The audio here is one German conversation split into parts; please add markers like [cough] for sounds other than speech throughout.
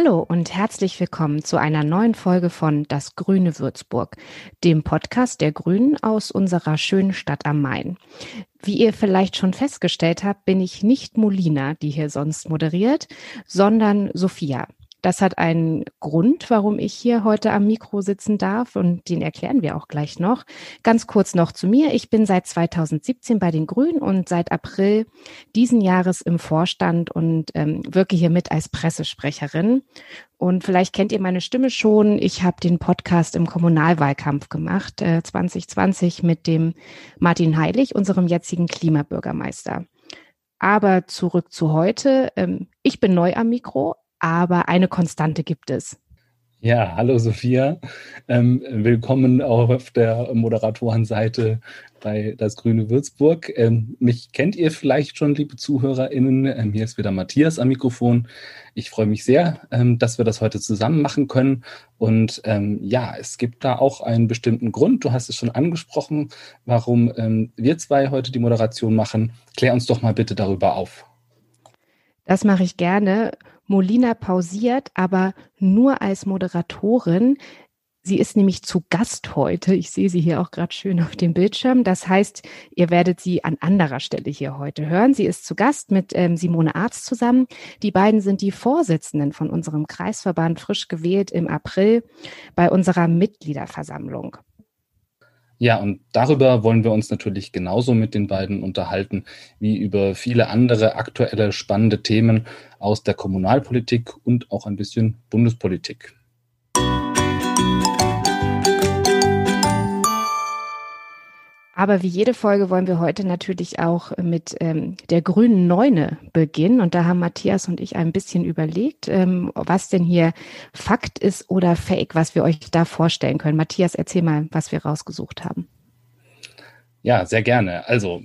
Hallo und herzlich willkommen zu einer neuen Folge von Das Grüne Würzburg, dem Podcast der Grünen aus unserer schönen Stadt am Main. Wie ihr vielleicht schon festgestellt habt, bin ich nicht Molina, die hier sonst moderiert, sondern Sophia. Das hat einen Grund, warum ich hier heute am Mikro sitzen darf und den erklären wir auch gleich noch. Ganz kurz noch zu mir. Ich bin seit 2017 bei den Grünen und seit April diesen Jahres im Vorstand und ähm, wirke hier mit als Pressesprecherin. Und vielleicht kennt ihr meine Stimme schon. Ich habe den Podcast im Kommunalwahlkampf gemacht, äh, 2020 mit dem Martin Heilig, unserem jetzigen Klimabürgermeister. Aber zurück zu heute. Ähm, ich bin neu am Mikro, aber eine Konstante gibt es. Ja, hallo Sophia. Ähm, willkommen auch auf der Moderatorenseite bei Das Grüne Würzburg. Ähm, mich kennt ihr vielleicht schon, liebe ZuhörerInnen. Ähm, hier ist wieder Matthias am Mikrofon. Ich freue mich sehr, ähm, dass wir das heute zusammen machen können. Und ähm, ja, es gibt da auch einen bestimmten Grund. Du hast es schon angesprochen, warum ähm, wir zwei heute die Moderation machen. Klär uns doch mal bitte darüber auf. Das mache ich gerne. Molina pausiert, aber nur als Moderatorin. Sie ist nämlich zu Gast heute. Ich sehe sie hier auch gerade schön auf dem Bildschirm. Das heißt, ihr werdet sie an anderer Stelle hier heute hören. Sie ist zu Gast mit ähm, Simone Arzt zusammen. Die beiden sind die Vorsitzenden von unserem Kreisverband frisch gewählt im April bei unserer Mitgliederversammlung. Ja, und darüber wollen wir uns natürlich genauso mit den beiden unterhalten wie über viele andere aktuelle spannende Themen aus der Kommunalpolitik und auch ein bisschen Bundespolitik. Aber wie jede Folge wollen wir heute natürlich auch mit ähm, der grünen Neune beginnen. Und da haben Matthias und ich ein bisschen überlegt, ähm, was denn hier Fakt ist oder Fake, was wir euch da vorstellen können. Matthias, erzähl mal, was wir rausgesucht haben. Ja, sehr gerne. Also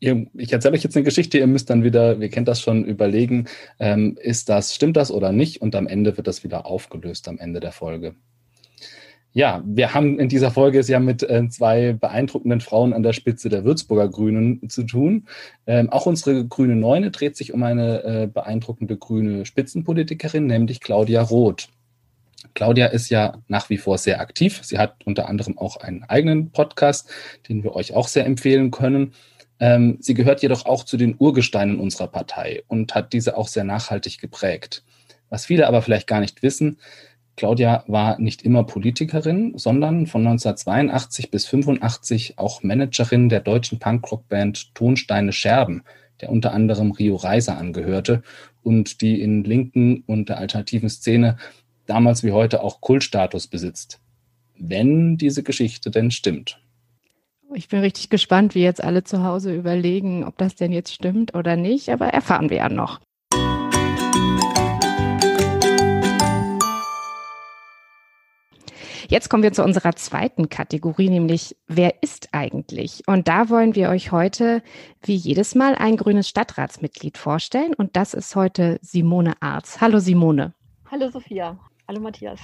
Ihr, ich erzähle euch jetzt eine Geschichte, ihr müsst dann wieder, wir kennt das schon, überlegen, ähm, ist das, stimmt das oder nicht? Und am Ende wird das wieder aufgelöst am Ende der Folge. Ja, wir haben in dieser Folge es ja mit äh, zwei beeindruckenden Frauen an der Spitze der Würzburger Grünen zu tun. Ähm, auch unsere grüne Neune dreht sich um eine äh, beeindruckende grüne Spitzenpolitikerin, nämlich Claudia Roth. Claudia ist ja nach wie vor sehr aktiv. Sie hat unter anderem auch einen eigenen Podcast, den wir euch auch sehr empfehlen können. Ähm, sie gehört jedoch auch zu den Urgesteinen unserer Partei und hat diese auch sehr nachhaltig geprägt. Was viele aber vielleicht gar nicht wissen, Claudia war nicht immer Politikerin, sondern von 1982 bis 85 auch Managerin der deutschen Punkrockband Tonsteine Scherben, der unter anderem Rio Reiser angehörte und die in linken und der alternativen Szene damals wie heute auch Kultstatus besitzt. Wenn diese Geschichte denn stimmt. Ich bin richtig gespannt, wie jetzt alle zu Hause überlegen, ob das denn jetzt stimmt oder nicht, aber erfahren wir ja noch. Jetzt kommen wir zu unserer zweiten Kategorie, nämlich wer ist eigentlich? Und da wollen wir euch heute wie jedes Mal ein grünes Stadtratsmitglied vorstellen. Und das ist heute Simone Arz. Hallo Simone. Hallo Sophia. Hallo Matthias.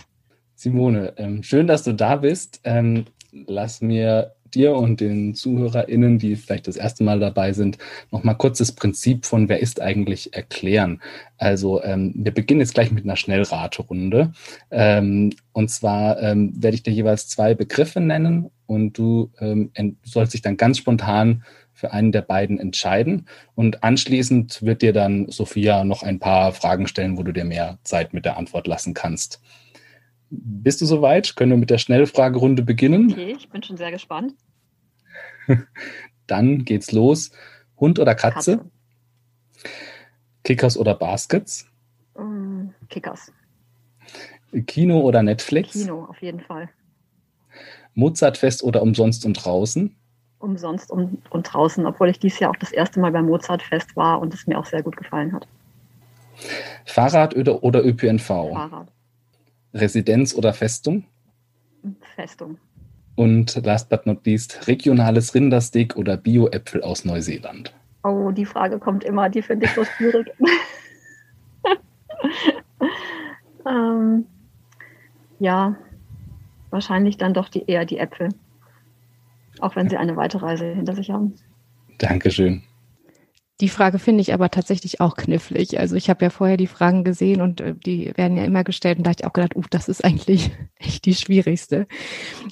Simone, ähm, schön, dass du da bist. Ähm, lass mir dir und den ZuhörerInnen, die vielleicht das erste Mal dabei sind, nochmal kurz das Prinzip von Wer ist eigentlich erklären. Also ähm, wir beginnen jetzt gleich mit einer Schnellraterunde. Ähm, und zwar ähm, werde ich dir jeweils zwei Begriffe nennen und du ähm, sollst dich dann ganz spontan für einen der beiden entscheiden. Und anschließend wird dir dann Sophia noch ein paar Fragen stellen, wo du dir mehr Zeit mit der Antwort lassen kannst. Bist du soweit? Können wir mit der Schnellfragerunde beginnen? Okay, ich bin schon sehr gespannt. [laughs] Dann geht's los. Hund oder Katze? Katze. Kickers oder Baskets? Um, Kickers. Kino oder Netflix? Kino, auf jeden Fall. Mozartfest oder umsonst und draußen? Umsonst und, und draußen, obwohl ich dieses Jahr auch das erste Mal beim Mozartfest war und es mir auch sehr gut gefallen hat. Fahrrad oder, oder ÖPNV? Fahrrad. Residenz oder Festung? Festung. Und last but not least, regionales Rindersteak oder Bio-Äpfel aus Neuseeland? Oh, die Frage kommt immer, die finde ich so schwierig. [laughs] ähm, ja, wahrscheinlich dann doch die, eher die Äpfel. Auch wenn sie eine weite Reise hinter sich haben. Dankeschön. Die Frage finde ich aber tatsächlich auch knifflig. Also ich habe ja vorher die Fragen gesehen und äh, die werden ja immer gestellt und da habe ich auch gedacht, uh, das ist eigentlich [laughs] echt die schwierigste.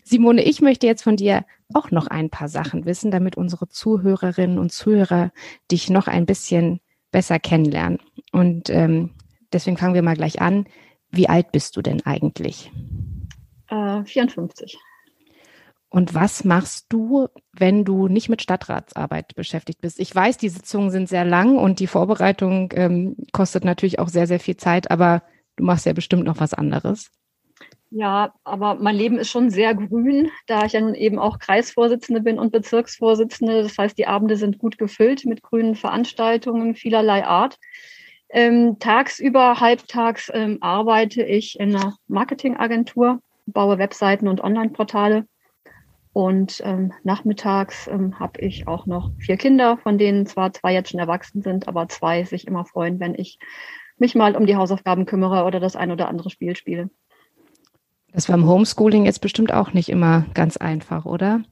Simone, ich möchte jetzt von dir auch noch ein paar Sachen wissen, damit unsere Zuhörerinnen und Zuhörer dich noch ein bisschen besser kennenlernen. Und ähm, deswegen fangen wir mal gleich an. Wie alt bist du denn eigentlich? Äh, 54. Und was machst du, wenn du nicht mit Stadtratsarbeit beschäftigt bist? Ich weiß, die Sitzungen sind sehr lang und die Vorbereitung ähm, kostet natürlich auch sehr, sehr viel Zeit, aber du machst ja bestimmt noch was anderes. Ja, aber mein Leben ist schon sehr grün, da ich ja nun eben auch Kreisvorsitzende bin und Bezirksvorsitzende. Das heißt, die Abende sind gut gefüllt mit grünen Veranstaltungen vielerlei Art. Ähm, tagsüber, halbtags ähm, arbeite ich in einer Marketingagentur, baue Webseiten und Online-Portale und ähm, nachmittags ähm, habe ich auch noch vier Kinder, von denen zwar zwei jetzt schon erwachsen sind, aber zwei sich immer freuen, wenn ich mich mal um die Hausaufgaben kümmere oder das ein oder andere Spiel spiele. Das war im Homeschooling jetzt bestimmt auch nicht immer ganz einfach, oder?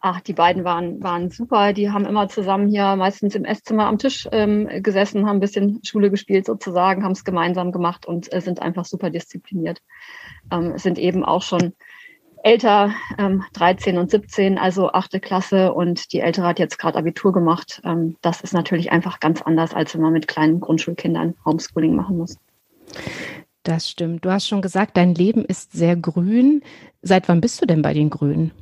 Ach, die beiden waren, waren super. Die haben immer zusammen hier meistens im Esszimmer am Tisch ähm, gesessen, haben ein bisschen Schule gespielt sozusagen, haben es gemeinsam gemacht und äh, sind einfach super diszipliniert. Ähm, sind eben auch schon älter, ähm, 13 und 17, also achte Klasse und die Ältere hat jetzt gerade Abitur gemacht. Ähm, das ist natürlich einfach ganz anders, als wenn man mit kleinen Grundschulkindern Homeschooling machen muss. Das stimmt. Du hast schon gesagt, dein Leben ist sehr grün. Seit wann bist du denn bei den Grünen?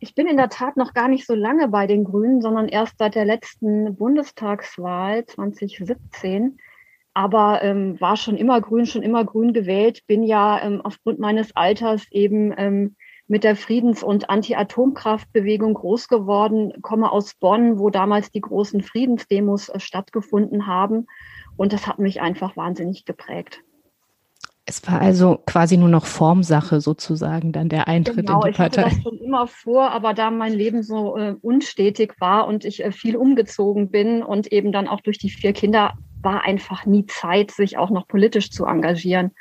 Ich bin in der Tat noch gar nicht so lange bei den Grünen, sondern erst seit der letzten Bundestagswahl 2017 aber ähm, war schon immer grün, schon immer grün gewählt, bin ja ähm, aufgrund meines Alters eben ähm, mit der Friedens- und Anti-Atomkraftbewegung groß geworden, komme aus Bonn, wo damals die großen Friedensdemos äh, stattgefunden haben. Und das hat mich einfach wahnsinnig geprägt. Es war also quasi nur noch Formsache sozusagen, dann der Eintritt genau, in die Partei. Ich hatte das schon immer vor, aber da mein Leben so äh, unstetig war und ich äh, viel umgezogen bin und eben dann auch durch die vier Kinder war einfach nie Zeit, sich auch noch politisch zu engagieren.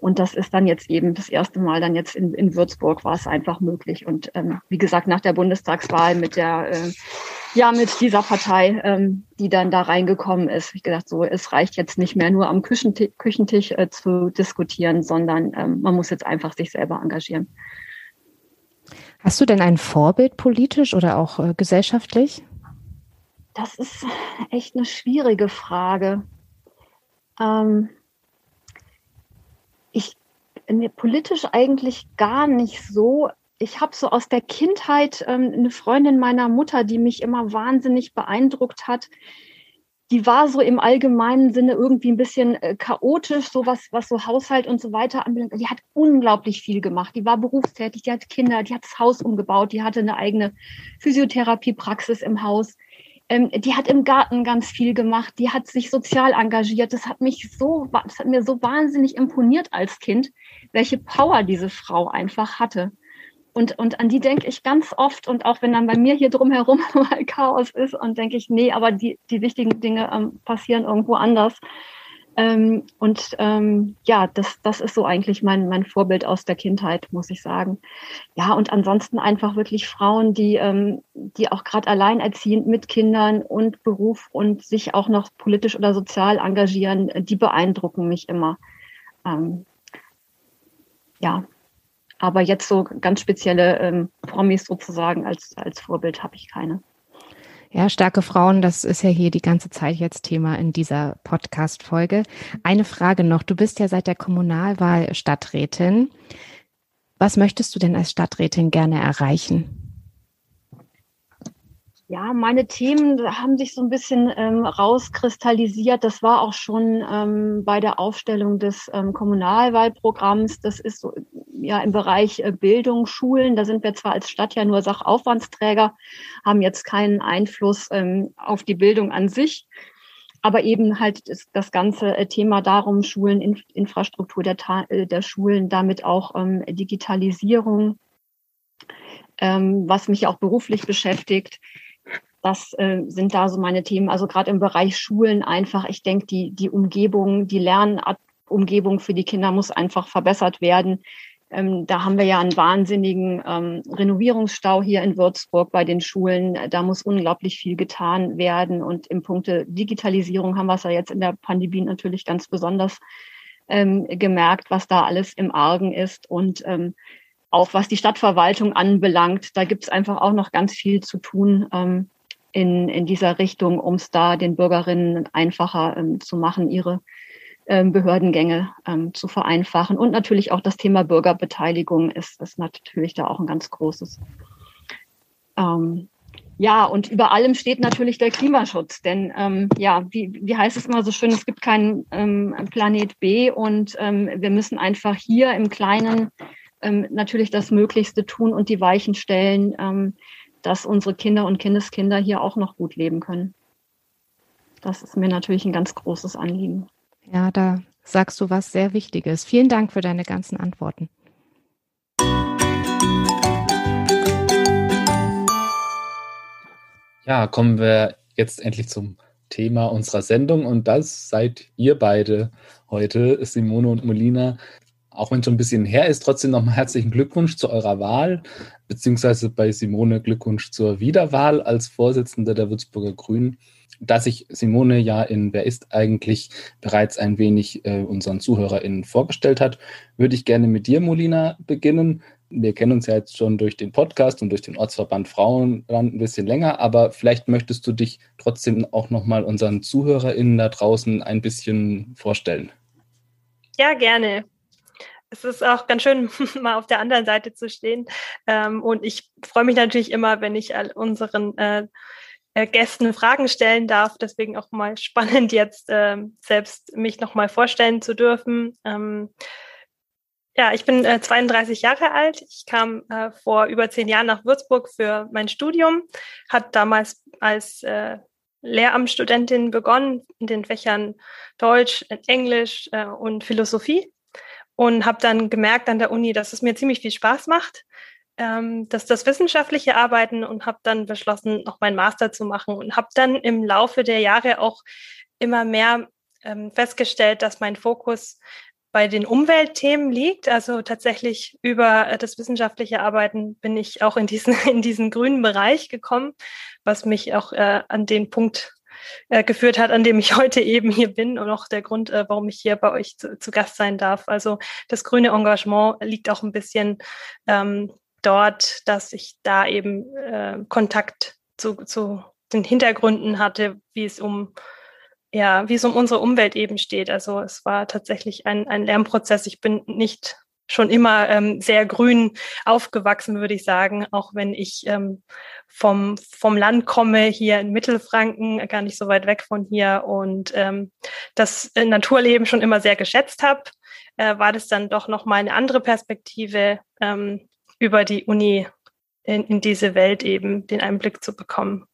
Und das ist dann jetzt eben das erste Mal dann jetzt in, in Würzburg war es einfach möglich. Und ähm, wie gesagt, nach der Bundestagswahl mit der, äh, ja, mit dieser Partei, ähm, die dann da reingekommen ist, wie gesagt, so, es reicht jetzt nicht mehr nur am Küchentisch, Küchentisch äh, zu diskutieren, sondern ähm, man muss jetzt einfach sich selber engagieren. Hast du denn ein Vorbild politisch oder auch äh, gesellschaftlich? Das ist echt eine schwierige Frage. Ähm, ich politisch eigentlich gar nicht so. Ich habe so aus der Kindheit ähm, eine Freundin meiner Mutter, die mich immer wahnsinnig beeindruckt hat. Die war so im allgemeinen Sinne irgendwie ein bisschen äh, chaotisch, so was, was so Haushalt und so weiter anbelangt. Die hat unglaublich viel gemacht. Die war berufstätig, die hat Kinder, die hat das Haus umgebaut, die hatte eine eigene Physiotherapiepraxis im Haus ähm, die hat im Garten ganz viel gemacht, die hat sich sozial engagiert. Das hat mich so, das hat mir so wahnsinnig imponiert als Kind, welche Power diese Frau einfach hatte. Und, und an die denke ich ganz oft und auch wenn dann bei mir hier drumherum [laughs] mal Chaos ist und denke ich, nee, aber die, die wichtigen Dinge ähm, passieren irgendwo anders. Ähm, und ähm, ja, das, das ist so eigentlich mein, mein Vorbild aus der Kindheit, muss ich sagen. Ja, und ansonsten einfach wirklich Frauen, die, ähm, die auch gerade alleinerziehend mit Kindern und Beruf und sich auch noch politisch oder sozial engagieren, die beeindrucken mich immer. Ähm, ja, aber jetzt so ganz spezielle ähm, Promis sozusagen als, als Vorbild habe ich keine. Ja, starke Frauen, das ist ja hier die ganze Zeit jetzt Thema in dieser Podcast-Folge. Eine Frage noch. Du bist ja seit der Kommunalwahl Stadträtin. Was möchtest du denn als Stadträtin gerne erreichen? Ja, meine Themen haben sich so ein bisschen ähm, rauskristallisiert. Das war auch schon ähm, bei der Aufstellung des ähm, Kommunalwahlprogramms. Das ist so ja im Bereich äh, Bildung, Schulen. Da sind wir zwar als Stadt ja nur Sachaufwandsträger, haben jetzt keinen Einfluss ähm, auf die Bildung an sich. Aber eben halt das, das ganze äh, Thema darum, Schulen, Inf Infrastruktur der, äh, der Schulen, damit auch ähm, Digitalisierung, ähm, was mich auch beruflich beschäftigt das äh, sind da so meine Themen. Also gerade im Bereich Schulen einfach, ich denke, die, die Umgebung, die Lernumgebung für die Kinder muss einfach verbessert werden. Ähm, da haben wir ja einen wahnsinnigen ähm, Renovierungsstau hier in Würzburg bei den Schulen. Da muss unglaublich viel getan werden. Und im Punkte Digitalisierung haben wir es ja jetzt in der Pandemie natürlich ganz besonders ähm, gemerkt, was da alles im Argen ist. Und ähm, auch was die Stadtverwaltung anbelangt, da gibt es einfach auch noch ganz viel zu tun ähm, in, in dieser Richtung, um es da den Bürgerinnen einfacher ähm, zu machen, ihre ähm, Behördengänge ähm, zu vereinfachen. Und natürlich auch das Thema Bürgerbeteiligung ist, ist natürlich da auch ein ganz großes. Ähm, ja, und über allem steht natürlich der Klimaschutz. Denn ähm, ja, wie, wie heißt es immer so schön, es gibt keinen ähm, Planet B und ähm, wir müssen einfach hier im Kleinen ähm, natürlich das Möglichste tun und die Weichen stellen, ähm, dass unsere Kinder und Kindeskinder hier auch noch gut leben können. Das ist mir natürlich ein ganz großes Anliegen. Ja, da sagst du was sehr Wichtiges. Vielen Dank für deine ganzen Antworten. Ja, kommen wir jetzt endlich zum Thema unserer Sendung und das seid ihr beide heute, Simone und Molina auch wenn es schon ein bisschen her ist, trotzdem nochmal herzlichen Glückwunsch zu eurer Wahl, beziehungsweise bei Simone Glückwunsch zur Wiederwahl als Vorsitzende der Würzburger Grünen. Da sich Simone ja in Wer ist eigentlich bereits ein wenig äh, unseren ZuhörerInnen vorgestellt hat, würde ich gerne mit dir, Molina, beginnen. Wir kennen uns ja jetzt schon durch den Podcast und durch den Ortsverband Frauenland ein bisschen länger, aber vielleicht möchtest du dich trotzdem auch nochmal unseren ZuhörerInnen da draußen ein bisschen vorstellen. Ja, gerne es ist auch ganz schön, [laughs] mal auf der anderen Seite zu stehen. Ähm, und ich freue mich natürlich immer, wenn ich all unseren äh, äh, Gästen Fragen stellen darf. Deswegen auch mal spannend, jetzt äh, selbst mich nochmal vorstellen zu dürfen. Ähm, ja, ich bin äh, 32 Jahre alt. Ich kam äh, vor über zehn Jahren nach Würzburg für mein Studium, hat damals als äh, Lehramtsstudentin begonnen in den Fächern Deutsch, Englisch äh, und Philosophie und habe dann gemerkt an der Uni, dass es mir ziemlich viel Spaß macht, ähm, dass das wissenschaftliche Arbeiten und habe dann beschlossen, noch meinen Master zu machen und habe dann im Laufe der Jahre auch immer mehr ähm, festgestellt, dass mein Fokus bei den Umweltthemen liegt. Also tatsächlich über das wissenschaftliche Arbeiten bin ich auch in diesen, [laughs] in diesen grünen Bereich gekommen, was mich auch äh, an den Punkt äh, geführt hat, an dem ich [laughs] heute eben hier bin und auch der Grund, äh, warum ich hier bei euch zu, zu, Gast sein darf. Also das grüne Engagement liegt auch ein bisschen ähm, dort, dass ich da eben äh, Kontakt zu, zu den Hintergründen hatte, wie es um ja, wie es um unsere Umwelt eben steht. Also es war tatsächlich ein, ein Lernprozess. Ich bin nicht schon immer ähm, sehr grün aufgewachsen, würde ich sagen, auch wenn ich ähm, vom, vom Land komme, hier in Mittelfranken, gar nicht so weit weg von hier und ähm, das Naturleben schon immer sehr geschätzt habe, äh, war das dann doch nochmal eine andere Perspektive ähm, über die Uni in, in diese Welt eben den Einblick zu bekommen.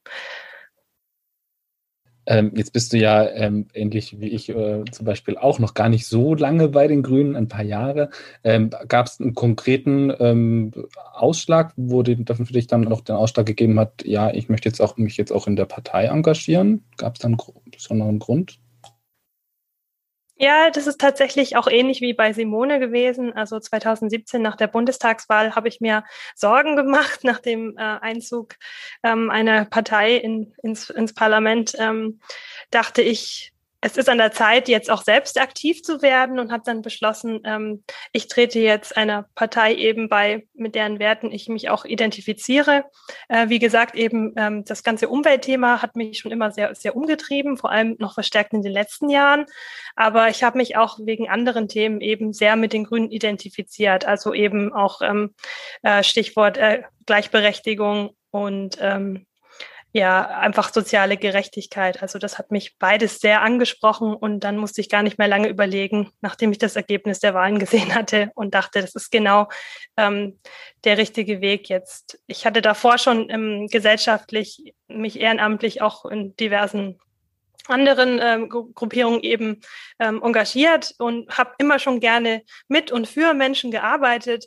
Ähm, jetzt bist du ja ähm, ähnlich wie ich äh, zum Beispiel auch noch gar nicht so lange bei den Grünen, ein paar Jahre. Ähm, Gab es einen konkreten ähm, Ausschlag, wo die, für dich dann noch den Ausschlag gegeben hat, ja, ich möchte jetzt auch mich jetzt auch in der Partei engagieren? Gab es dann einen besonderen Grund? Ja, das ist tatsächlich auch ähnlich wie bei Simone gewesen. Also 2017 nach der Bundestagswahl habe ich mir Sorgen gemacht [laughs] nach dem äh, Einzug ähm, einer Partei in, ins, ins Parlament. Ähm, dachte ich, es ist an der Zeit, jetzt auch selbst aktiv zu werden und habe dann beschlossen, ähm, ich trete jetzt einer Partei eben bei, mit deren Werten ich mich auch identifiziere. Äh, wie gesagt, eben ähm, das ganze Umweltthema hat mich schon immer sehr, sehr umgetrieben, vor allem noch verstärkt in den letzten Jahren. Aber ich habe mich auch wegen anderen Themen eben sehr mit den Grünen identifiziert. Also eben auch ähm, äh, Stichwort äh, Gleichberechtigung und ähm, ja, einfach soziale Gerechtigkeit. Also das hat mich beides sehr angesprochen und dann musste ich gar nicht mehr lange überlegen, nachdem ich das Ergebnis der Wahlen gesehen hatte und dachte, das ist genau ähm, der richtige Weg jetzt. Ich hatte davor schon ähm, gesellschaftlich mich ehrenamtlich auch in diversen anderen ähm, Gruppierungen eben ähm, engagiert und habe immer schon gerne mit und für Menschen gearbeitet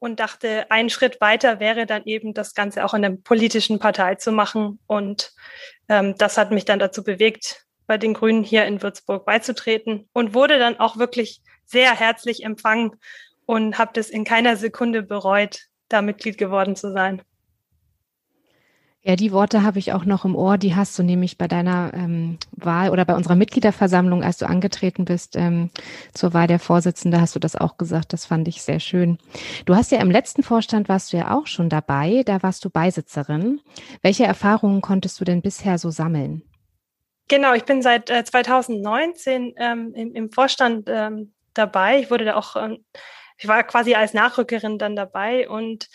und dachte, ein Schritt weiter wäre dann eben das Ganze auch in der politischen Partei zu machen. Und ähm, das hat mich dann dazu bewegt, bei den Grünen hier in Würzburg beizutreten und wurde dann auch wirklich sehr herzlich empfangen und habe das in keiner Sekunde bereut, da Mitglied geworden zu sein. Ja, die Worte habe ich auch noch im Ohr. Die hast du nämlich bei deiner ähm, Wahl oder bei unserer Mitgliederversammlung, als du angetreten bist ähm, zur Wahl der Vorsitzende, hast du das auch gesagt. Das fand ich sehr schön. Du hast ja im letzten Vorstand warst du ja auch schon dabei. Da warst du Beisitzerin. Welche Erfahrungen konntest du denn bisher so sammeln? Genau, ich bin seit äh, 2019 ähm, im, im, Vorstand ähm, dabei. Ich wurde da auch, ähm, ich war quasi als Nachrückerin dann dabei und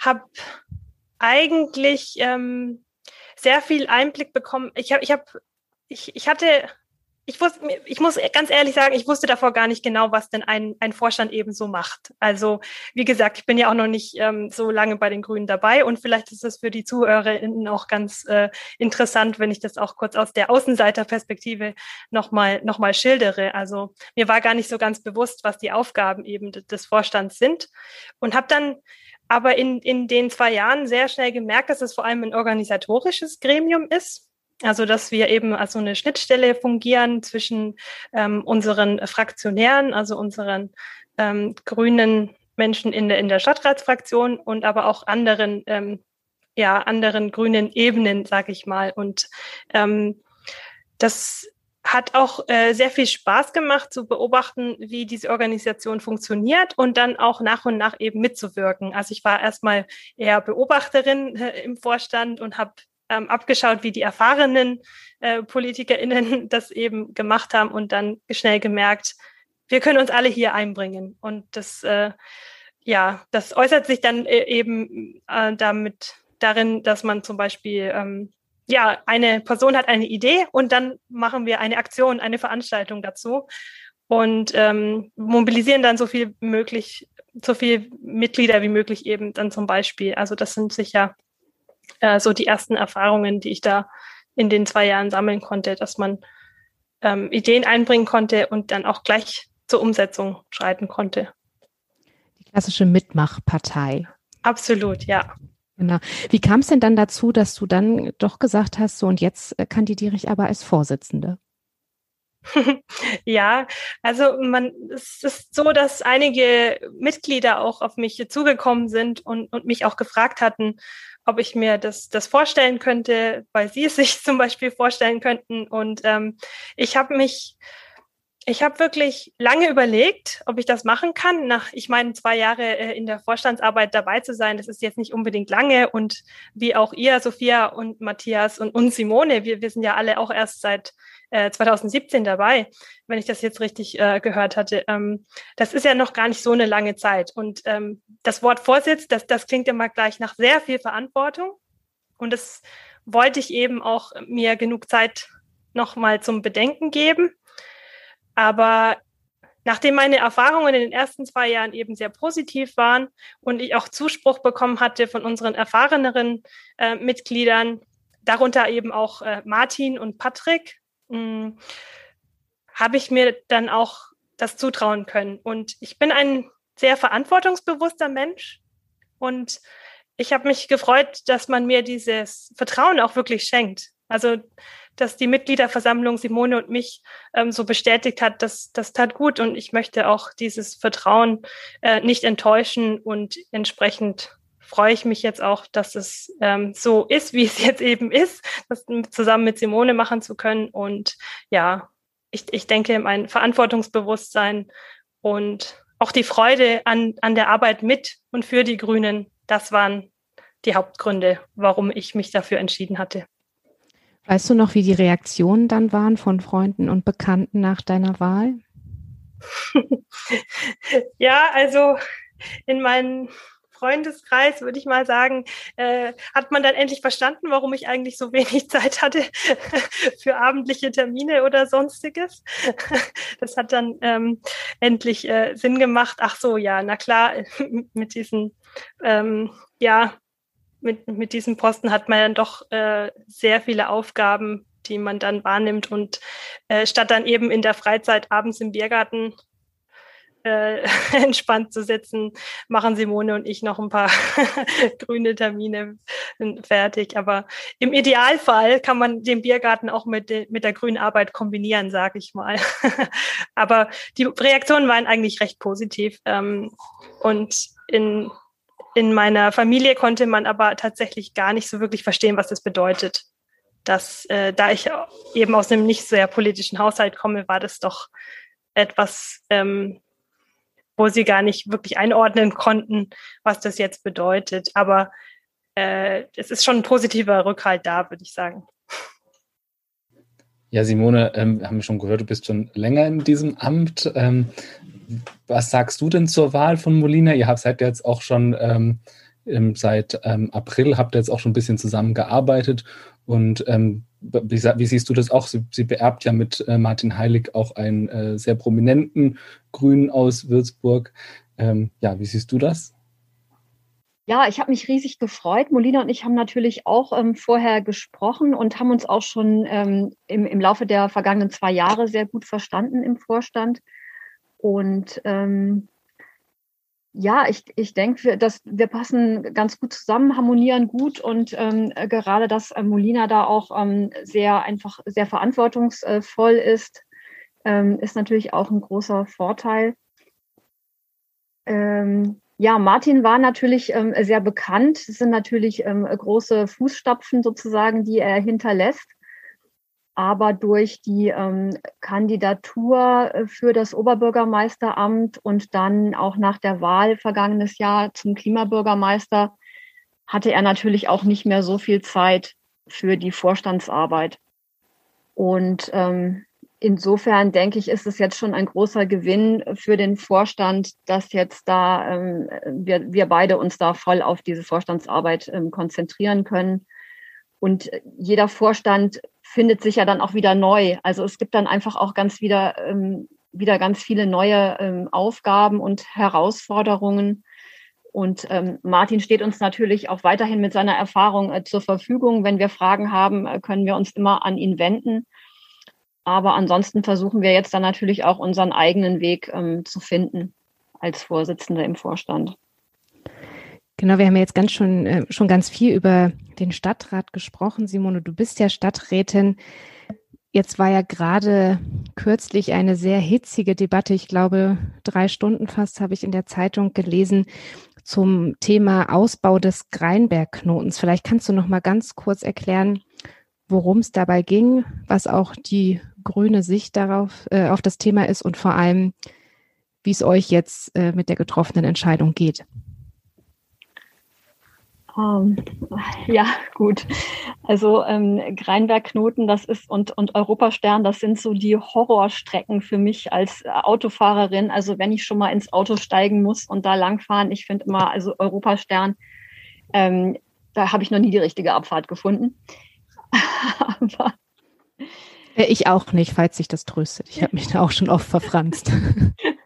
habe eigentlich ähm, sehr viel Einblick bekommen. Ich habe, ich habe, ich, ich hatte, ich wusste, ich muss ganz ehrlich sagen, ich wusste davor gar nicht genau, was denn ein, ein Vorstand eben so macht. Also wie gesagt, ich bin ja auch noch nicht ähm, so lange bei den Grünen dabei und vielleicht ist es für die ZuhörerInnen auch ganz äh, interessant, wenn ich das auch kurz aus der Außenseiterperspektive nochmal noch mal schildere. Also mir war gar nicht so ganz bewusst, was die Aufgaben eben des Vorstands sind und habe dann aber in, in den zwei Jahren sehr schnell gemerkt, dass es vor allem ein organisatorisches Gremium ist. Also, dass wir eben als so eine Schnittstelle fungieren zwischen ähm, unseren Fraktionären, also unseren ähm, grünen Menschen in der, in der Stadtratsfraktion und aber auch anderen, ähm, ja, anderen grünen Ebenen, sag ich mal. Und ähm, das hat auch äh, sehr viel Spaß gemacht zu beobachten, wie diese Organisation funktioniert und dann auch nach und nach eben mitzuwirken. Also ich war erstmal eher Beobachterin äh, im Vorstand und habe ähm, abgeschaut, wie die erfahrenen äh, PolitikerInnen [laughs] das eben gemacht haben und dann schnell gemerkt, wir können uns alle hier einbringen. Und das, äh, ja, das äußert sich dann äh, eben äh, damit darin, dass man zum Beispiel ähm, ja, eine Person hat eine Idee und dann machen wir eine Aktion, eine Veranstaltung dazu und ähm, mobilisieren dann so viel möglich, so viel Mitglieder wie möglich eben dann zum Beispiel. Also das sind sicher äh, so die ersten Erfahrungen, die ich da in den zwei Jahren sammeln konnte, dass man ähm, Ideen einbringen konnte und dann auch gleich zur Umsetzung schreiten konnte. Die klassische Mitmachpartei. Absolut, ja. Genau. Wie kam es denn dann dazu, dass du dann doch gesagt hast, so und jetzt äh, kandidiere ich aber als Vorsitzende? [laughs] ja, also man, es ist so, dass einige Mitglieder auch auf mich zugekommen sind und, und mich auch gefragt hatten, ob ich mir das, das vorstellen könnte, weil sie es [laughs] sich zum Beispiel vorstellen könnten. Und ähm, ich habe mich ich habe wirklich lange überlegt, ob ich das machen kann. Nach, ich meine, zwei Jahre äh, in der Vorstandsarbeit dabei zu sein, das ist jetzt nicht unbedingt lange. Und wie auch ihr, Sophia und Matthias und, und Simone, wir, wir sind ja alle auch erst seit äh, 2017 dabei, wenn ich das jetzt richtig äh, gehört hatte. Ähm, das ist ja noch gar nicht so eine lange Zeit. Und ähm, das Wort Vorsitz, das, das klingt immer gleich nach sehr viel Verantwortung. Und das wollte ich eben auch mir genug Zeit nochmal zum Bedenken geben. Aber nachdem meine Erfahrungen in den ersten zwei Jahren eben sehr positiv waren und ich auch Zuspruch bekommen hatte von unseren erfahreneren äh, Mitgliedern, darunter eben auch äh, Martin und Patrick, hm, habe ich mir dann auch das zutrauen können. Und ich bin ein sehr verantwortungsbewusster Mensch und ich habe mich gefreut, dass man mir dieses Vertrauen auch wirklich schenkt. Also dass die Mitgliederversammlung Simone und mich ähm, so bestätigt hat, dass das tat gut. Und ich möchte auch dieses Vertrauen äh, nicht enttäuschen. Und entsprechend freue ich mich jetzt auch, dass es ähm, so ist, wie [laughs] es jetzt eben ist, das zusammen mit Simone machen zu können. Und ja, ich, ich denke, mein Verantwortungsbewusstsein und auch die Freude an, an der Arbeit mit und für die Grünen, das waren die Hauptgründe, warum ich mich dafür entschieden hatte. Weißt du noch, wie die Reaktionen dann waren von Freunden und Bekannten nach deiner Wahl? [laughs] ja, also in meinem Freundeskreis, würde ich mal sagen, äh, hat man dann endlich verstanden, warum ich eigentlich so wenig [laughs] Zeit hatte [laughs] für abendliche Termine oder sonstiges. Das hat dann ähm, endlich äh, Sinn gemacht. Ach so, ja, na klar, mit diesen ähm, ja, mit, mit diesem Posten hat man dann doch äh, sehr viele Aufgaben, die man dann wahrnimmt und äh, statt dann eben in der Freizeit abends im Biergarten äh, [laughs] entspannt zu sitzen, machen Simone und ich noch ein paar [laughs] grüne Termine fertig. Aber im Idealfall kann man den Biergarten auch mit, mit der grünen Arbeit kombinieren, sage ich mal. [laughs] Aber die Reaktionen waren eigentlich recht positiv. Ähm, und in, in meiner Familie konnte man aber tatsächlich gar nicht so wirklich verstehen, was das bedeutet. Dass, äh, da ich eben aus einem nicht sehr politischen Haushalt komme, war das doch etwas, ähm, wo sie gar nicht wirklich einordnen konnten, was das jetzt bedeutet. Aber äh, es ist schon ein positiver Rückhalt da, würde ich sagen. Ja, Simone, ähm, haben wir schon gehört, du bist schon länger in diesem Amt. Ähm, was sagst du denn zur Wahl von Molina? Ihr habt seid jetzt auch schon ähm, seit ähm, April, habt ihr jetzt auch schon ein bisschen zusammengearbeitet. Und ähm, wie, wie, siehst du das auch? Sie, sie beerbt ja mit äh, Martin Heilig auch einen äh, sehr prominenten Grünen aus Würzburg. Ähm, ja, wie siehst du das? Ja, ich habe mich riesig gefreut. Molina und ich haben natürlich auch ähm, vorher gesprochen und haben uns auch schon ähm, im, im Laufe der vergangenen zwei Jahre sehr gut verstanden im Vorstand. Und ähm, ja, ich, ich denke, dass wir passen ganz gut zusammen, harmonieren gut und ähm, gerade, dass äh, Molina da auch ähm, sehr einfach sehr verantwortungsvoll ist, ähm, ist natürlich auch ein großer Vorteil. Ähm, ja, Martin war natürlich ähm, sehr bekannt. Es sind natürlich ähm, große Fußstapfen sozusagen, die er hinterlässt aber durch die ähm, Kandidatur äh, für das Oberbürgermeisteramt und dann auch nach der Wahl vergangenes Jahr zum Klimabürgermeister hatte er natürlich auch nicht mehr so viel Zeit für die Vorstandsarbeit. Und ähm, insofern denke ich, ist es jetzt schon ein großer Gewinn für den Vorstand, dass jetzt da ähm, wir, wir beide uns da voll auf diese Vorstandsarbeit ähm, konzentrieren können. Und jeder Vorstand findet sich ja dann auch wieder neu. Also es gibt dann einfach auch ganz wieder, ähm, wieder ganz viele neue ähm, Aufgaben und Herausforderungen. Und ähm, Martin steht uns natürlich auch weiterhin mit seiner Erfahrung äh, zur Verfügung. Wenn wir Fragen haben, äh, können wir uns immer an ihn wenden. Aber ansonsten versuchen wir jetzt dann natürlich auch unseren eigenen Weg ähm, zu finden als Vorsitzende im Vorstand. Genau, wir haben ja jetzt ganz schon, äh, schon ganz viel über den Stadtrat gesprochen. Simone, du bist ja Stadträtin. Jetzt war ja gerade kürzlich eine sehr hitzige Debatte, ich glaube drei Stunden fast habe ich in der Zeitung gelesen, zum Thema Ausbau des Greinbergknotens. Vielleicht kannst du noch mal ganz kurz erklären, worum es dabei ging, was auch die grüne Sicht darauf äh, auf das Thema ist und vor allem, wie es euch jetzt äh, mit der getroffenen Entscheidung geht. Um, ähm, ja, gut. Also ähm, Greinbergknoten, das ist und, und Europastern, das sind so die Horrorstrecken für mich als Autofahrerin. Also wenn ich schon mal ins Auto steigen muss und da langfahren, ich finde immer, also Europastern, ähm, da habe ich noch nie die richtige Abfahrt gefunden. [laughs] Aber äh, ich auch nicht, falls sich das tröstet. Ich habe mich da auch schon oft verfranst. [laughs]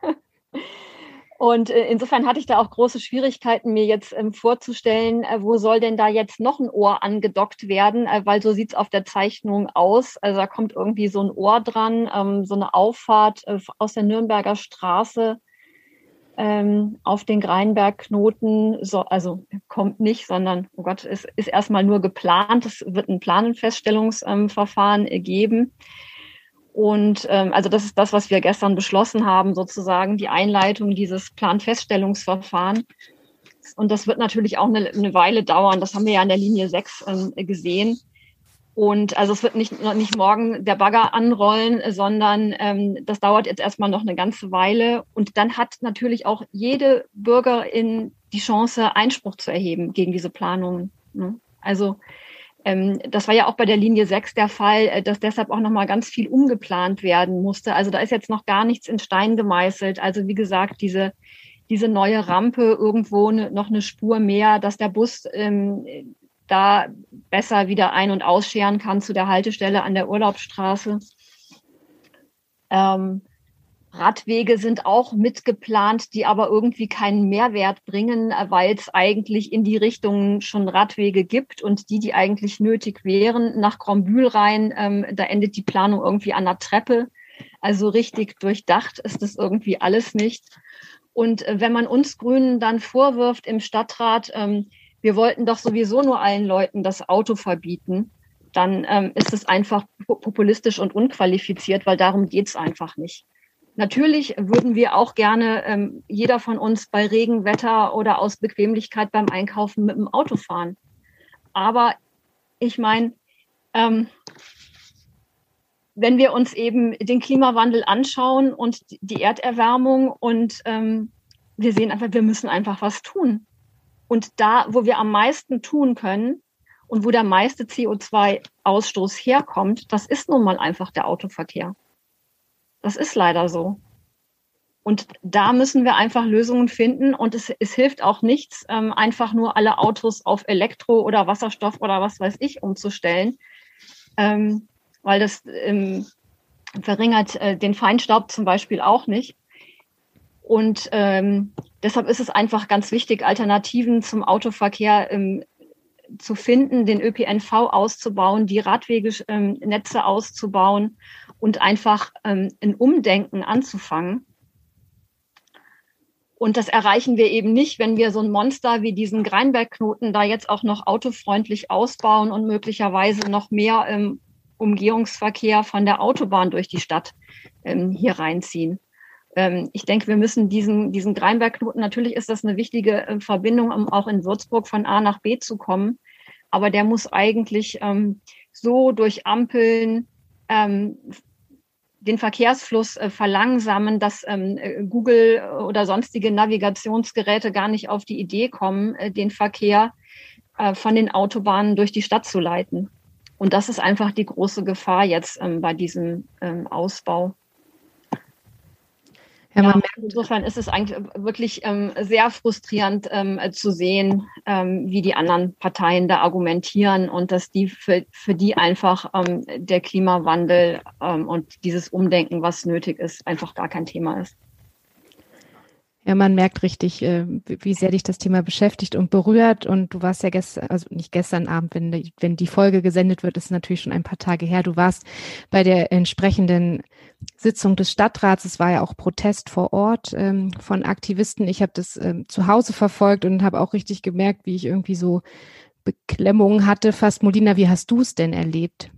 Und äh, insofern hatte ich da auch große Schwierigkeiten, mir jetzt ähm, vorzustellen, äh, wo soll denn da jetzt noch ein Ohr angedockt werden, äh, weil so sieht's auf der Zeichnung aus. Also da kommt irgendwie so ein Ohr dran, ähm, so eine Auffahrt aus der Nürnberger Straße ähm, auf den Greinbergknoten. So, also kommt nicht, sondern, oh Gott, es ist erstmal nur geplant. Es wird ein Planenfeststellungsverfahren geben. Und ähm, also das ist das, was wir gestern beschlossen haben, sozusagen die Einleitung dieses Planfeststellungsverfahren. Und das wird natürlich auch eine, eine Weile dauern. Das haben wir ja in der Linie 6 ähm, gesehen. Und also es wird nicht, nicht morgen der Bagger anrollen, sondern ähm, das dauert jetzt erstmal noch eine ganze Weile. Und dann hat natürlich auch jede Bürgerin die Chance, Einspruch zu erheben gegen diese Planungen. Ne? Also das war ja auch bei der Linie 6 der Fall, äh, dass deshalb auch nochmal ganz viel umgeplant werden musste. Also da ist jetzt noch gar nichts in Stein gemeißelt. Also wie gesagt, diese, diese neue Rampe irgendwo ne, noch eine Spur mehr, dass der Bus ähm, da besser wieder ein- und ausscheren kann zu der Haltestelle an der Urlaubsstraße. Ähm, Radwege sind auch mitgeplant, die aber irgendwie keinen Mehrwert bringen, äh, weil es eigentlich in die Richtung schon Radwege gibt und die, die eigentlich nötig wären, nach Grombühl rein, ähm, da endet die Planung irgendwie an der Treppe. Also richtig durchdacht ist das irgendwie alles nicht. Und äh, wenn man uns Grünen dann vorwirft im Stadtrat, ähm, wir wollten doch sowieso nur allen Leuten das Auto verbieten, dann ähm, ist es einfach populistisch und unqualifiziert, weil darum geht's einfach nicht. Natürlich würden wir auch gerne ähm, jeder von uns bei Regenwetter oder aus Bequemlichkeit beim Einkaufen mit dem Auto fahren. Aber ich meine, ähm, wenn wir uns eben den Klimawandel anschauen und die Erderwärmung und ähm, wir sehen einfach, wir müssen einfach was tun. Und da, wo wir am meisten tun können und wo der meiste CO2-Ausstoß herkommt, das ist nun mal einfach der Autoverkehr. Das ist leider so. Und da müssen wir einfach Lösungen finden. Und es, es hilft auch nichts, ähm, einfach nur alle Autos auf Elektro oder Wasserstoff oder was weiß ich umzustellen, ähm, weil das ähm, verringert äh, den Feinstaub zum Beispiel auch nicht. Und ähm, deshalb ist es einfach ganz wichtig, Alternativen zum Autoverkehr ähm, zu finden, den ÖPNV auszubauen, die Radwegenetze ähm, auszubauen und einfach ähm, ein Umdenken anzufangen. Und das erreichen wir eben nicht, wenn wir so ein Monster wie diesen Greinbergknoten da jetzt auch noch autofreundlich ausbauen und möglicherweise noch mehr ähm, Umgehungsverkehr von der Autobahn durch die Stadt ähm, hier reinziehen. Ähm, ich denke, wir müssen diesen, diesen Greinbergknoten, natürlich ist das eine wichtige äh, Verbindung, um auch in Würzburg von A nach B zu kommen. Aber der muss eigentlich so durch Ampeln, den Verkehrsfluss äh, verlangsamen, dass ähm, äh, Google oder sonstige Navigationsgeräte gar nicht auf die Idee kommen, äh, den Verkehr äh, von den Autobahnen durch die Stadt zu leiten. Und das ist einfach die große Gefahr jetzt ähm, bei diesem ähm, Ausbau. Ja, ja insofern ist es eigentlich wirklich ähm, sehr frustrierend ähm, zu sehen, ähm, wie die anderen Parteien da argumentieren und dass die für, für die einfach ähm, der Klimawandel ähm, und dieses Umdenken, was nötig ist, einfach gar kein Thema ist. Ja, man merkt richtig, äh, wie sehr dich das Thema beschäftigt und berührt. Und du warst ja gestern, also nicht gestern Abend, wenn die, wenn die Folge gesendet wird, ist natürlich schon ein paar Tage her. Du warst bei der entsprechenden Sitzung des Stadtrats. Es war ja auch Protest vor Ort ähm, von Aktivisten. Ich habe das ähm, zu Hause verfolgt und habe auch richtig gemerkt, wie ich irgendwie so Beklemmungen hatte. Fast, Molina, wie hast du es denn erlebt?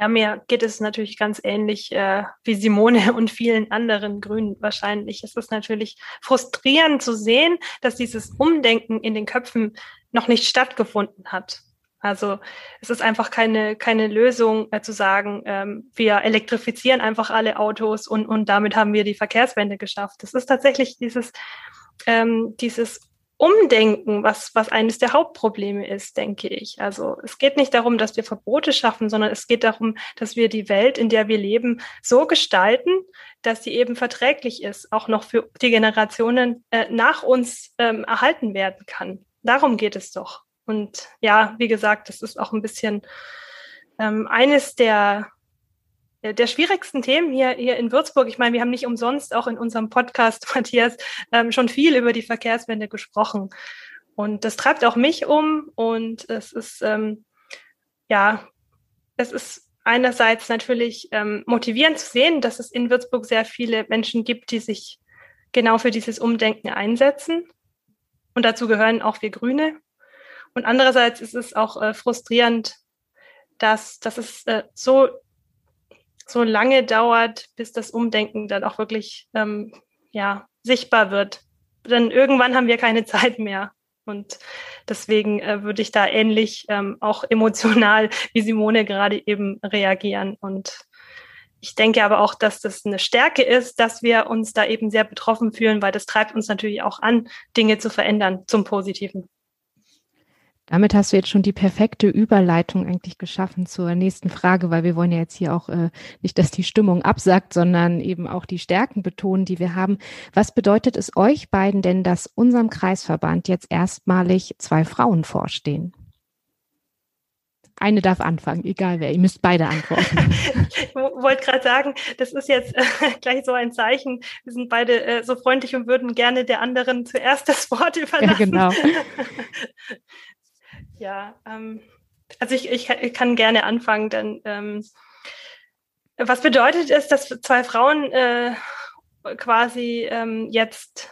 Ja, mir geht es natürlich ganz ähnlich äh, wie Simone [laughs] und vielen anderen Grünen wahrscheinlich. Es ist natürlich frustrierend zu sehen, dass dieses Umdenken in den Köpfen noch nicht stattgefunden hat. Also es ist einfach keine, keine Lösung äh, zu sagen, ähm, wir elektrifizieren einfach alle Autos und, und damit haben wir die Verkehrswende geschafft. Es ist tatsächlich dieses, ähm, dieses Umdenken, was, was eines der Hauptprobleme ist, denke ich. Also es geht nicht darum, dass wir Verbote schaffen, sondern es geht darum, dass wir die Welt, in der wir leben, so gestalten, dass sie eben verträglich ist, auch noch für die Generationen äh, nach uns ähm, erhalten werden kann. Darum geht es doch. Und ja, wie gesagt, das ist auch ein bisschen ähm, eines der der schwierigsten Themen hier, hier in Würzburg. Ich meine, wir haben nicht umsonst auch in unserem Podcast, [laughs] Matthias, ähm, schon viel über die Verkehrswende gesprochen. Und das treibt auch mich um und es ist, ähm, ja, es ist einerseits natürlich ähm, motivierend zu sehen, dass es in Würzburg sehr viele Menschen gibt, die sich genau für dieses Umdenken einsetzen. Und dazu gehören auch wir Grüne. Und andererseits ist es auch äh, frustrierend, dass, dass es äh, so so lange dauert, bis das Umdenken dann auch wirklich ähm, ja, sichtbar wird. Denn irgendwann haben wir keine [laughs] Zeit mehr. Und deswegen äh, würde ich da ähnlich ähm, auch emotional [laughs] wie Simone gerade eben reagieren. Und ich denke aber auch, dass das eine Stärke ist, dass wir uns da eben sehr betroffen fühlen, weil das treibt uns natürlich auch an, Dinge zu verändern zum Positiven. Damit hast du jetzt schon die perfekte Überleitung eigentlich geschaffen zur nächsten Frage, weil wir wollen ja jetzt hier auch äh, nicht, dass die Stimmung absackt, sondern eben auch die Stärken betonen, die wir haben. Was bedeutet es euch beiden denn, dass unserem Kreisverband jetzt erstmalig zwei Frauen vorstehen? Eine darf anfangen, egal wer. Ihr müsst beide antworten. [laughs] ich wollte gerade sagen, das ist jetzt äh, [laughs] gleich so ein Zeichen. Wir sind beide äh, so freundlich und würden gerne der anderen zuerst das Wort überlassen. Ja, genau. [laughs] Ja, ähm, also ich, ich, ich, kann gerne anfangen, denn ähm, Was bedeutet es, dass zwei Frauen äh, quasi ähm, jetzt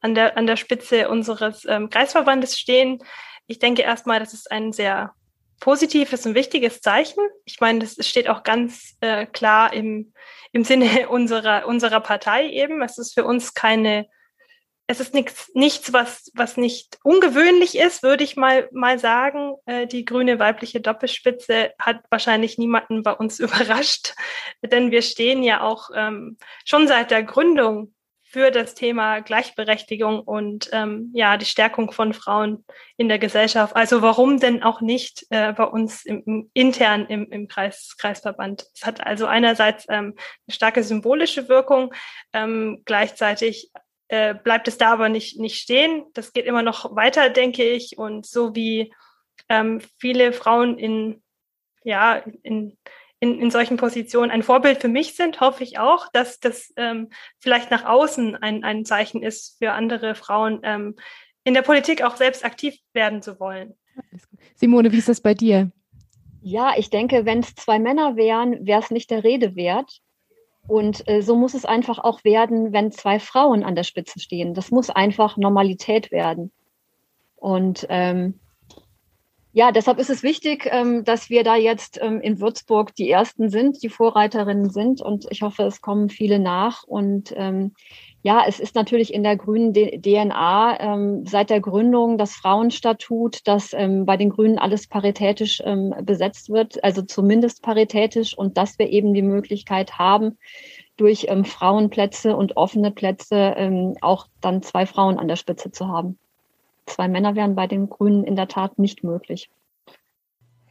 an der, an der Spitze unseres ähm, Kreisverbandes stehen? Ich denke erstmal, das ist ein sehr positives und wichtiges Zeichen. Ich meine, das steht auch ganz äh, klar im, im Sinne [laughs] unserer, unserer Partei eben. Es ist für uns keine es ist nichts, nichts was, was nicht ungewöhnlich ist, würde ich mal, mal sagen. Äh, die grüne weibliche Doppelspitze hat wahrscheinlich niemanden bei uns [laughs] überrascht, denn wir stehen ja auch ähm, schon seit der Gründung für das Thema Gleichberechtigung und ähm, ja die Stärkung von Frauen in der Gesellschaft. Also warum denn auch nicht äh, bei uns im, im, intern im, im Kreis, Kreisverband? Es hat also einerseits ähm, eine starke symbolische Wirkung, ähm, gleichzeitig äh, bleibt es da aber nicht, nicht stehen. Das geht immer noch weiter, denke ich. Und so wie ähm, viele Frauen in, ja, in, in, in solchen Positionen ein Vorbild für mich sind, hoffe ich auch, dass das ähm, vielleicht nach außen ein, ein Zeichen ist für andere Frauen, ähm, in der Politik auch selbst aktiv werden zu wollen. Simone, wie ist das bei dir? Ja, ich denke, wenn es zwei Männer wären, wäre es nicht der Rede wert. Und äh, so muss es einfach auch werden, wenn zwei Frauen an der Spitze stehen. Das muss einfach Normalität werden. Und ähm, ja, deshalb ist es wichtig, ähm, dass wir da jetzt ähm, in Würzburg die Ersten sind, die Vorreiterinnen sind. Und ich hoffe, es kommen viele nach. Und ähm, ja, es ist natürlich in der grünen DNA ähm, seit der Gründung das Frauenstatut, dass ähm, bei den Grünen alles paritätisch ähm, besetzt wird, also zumindest paritätisch und dass wir eben die Möglichkeit haben, durch ähm, Frauenplätze und offene Plätze ähm, auch dann zwei Frauen an der Spitze zu haben. Zwei Männer wären bei den Grünen in der Tat nicht möglich.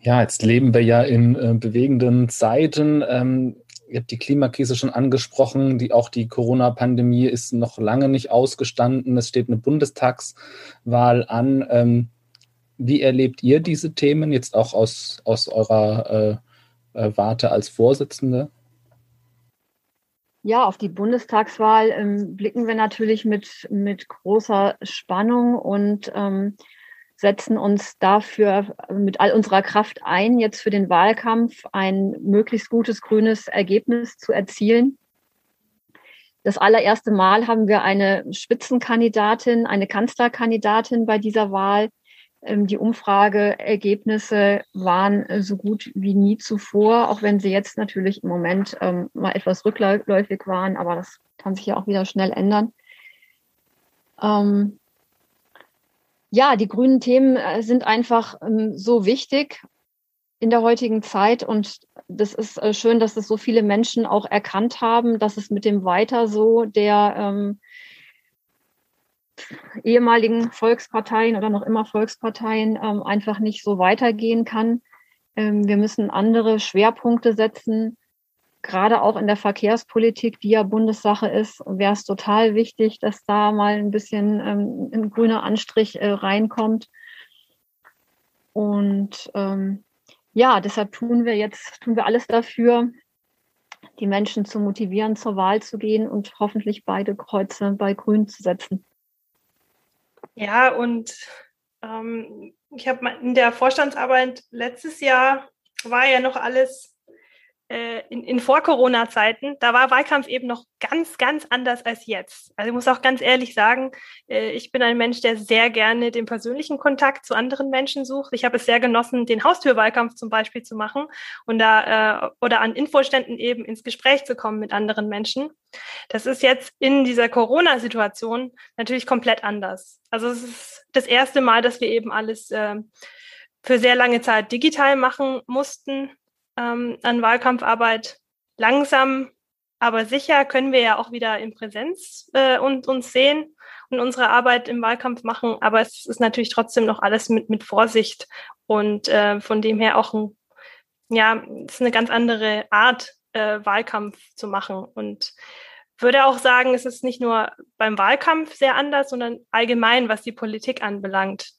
Ja, jetzt leben wir ja in äh, bewegenden Zeiten. Ähm, ihr habt die Klimakrise schon angesprochen, die auch die Corona-Pandemie ist noch lange nicht ausgestanden. Es steht eine Bundestagswahl an. Ähm, wie erlebt ihr diese Themen jetzt auch aus, aus eurer äh, äh, Warte als Vorsitzende? Ja, auf die Bundestagswahl ähm, blicken wir natürlich mit, mit großer Spannung und ähm, setzen uns dafür mit all unserer Kraft ein, jetzt für den Wahlkampf ein möglichst gutes grünes Ergebnis zu erzielen. Das allererste Mal haben wir eine Spitzenkandidatin, eine Kanzlerkandidatin bei dieser Wahl. Ähm, die Umfrageergebnisse waren so gut wie nie zuvor, auch wenn sie jetzt natürlich im Moment ähm, mal etwas rückläufig waren, aber das kann sich ja auch wieder schnell ändern. Ähm, ja, die grünen Themen äh, sind einfach ähm, so wichtig in der heutigen Zeit und das ist äh, schön, dass es so viele Menschen auch erkannt haben, dass es mit dem Weiter so der ähm, ehemaligen Volksparteien oder noch immer Volksparteien ähm, einfach nicht so weitergehen kann. Ähm, wir müssen andere Schwerpunkte setzen gerade auch in der Verkehrspolitik, die ja Bundessache ist, wäre es total wichtig, dass da mal ein bisschen ähm, ein grüner Anstrich äh, reinkommt. Und ähm, ja, deshalb tun wir jetzt, tun wir alles dafür, die Menschen zu motivieren, zur Wahl zu gehen und hoffentlich beide Kreuze bei Grün zu setzen. Ja, und ähm, ich habe in der Vorstandsarbeit letztes Jahr war ja noch alles in, in Vor-Corona-Zeiten, da war Wahlkampf eben noch ganz, ganz anders als jetzt. Also ich muss auch ganz ehrlich sagen, äh, ich bin ein Mensch, der sehr gerne den persönlichen Kontakt zu anderen Menschen sucht. Ich habe es sehr genossen, den Haustürwahlkampf zum Beispiel zu machen und da äh, oder an Infoständen eben ins Gespräch zu kommen mit anderen Menschen. Das ist jetzt in dieser Corona-Situation natürlich komplett anders. Also es ist das erste Mal, dass wir eben alles äh, für sehr lange Zeit digital machen mussten ähm, an Wahlkampfarbeit. Langsam, aber sicher können wir ja auch wieder in Präsenz äh, und uns sehen und unsere Arbeit im Wahlkampf machen. Aber es ist natürlich trotzdem noch alles mit, mit Vorsicht und äh, von dem her auch ein, ja, es ist eine ganz andere Art, äh, Wahlkampf zu machen. Und würde auch sagen, es ist nicht nur beim Wahlkampf sehr anders, sondern allgemein, was die Politik anbelangt.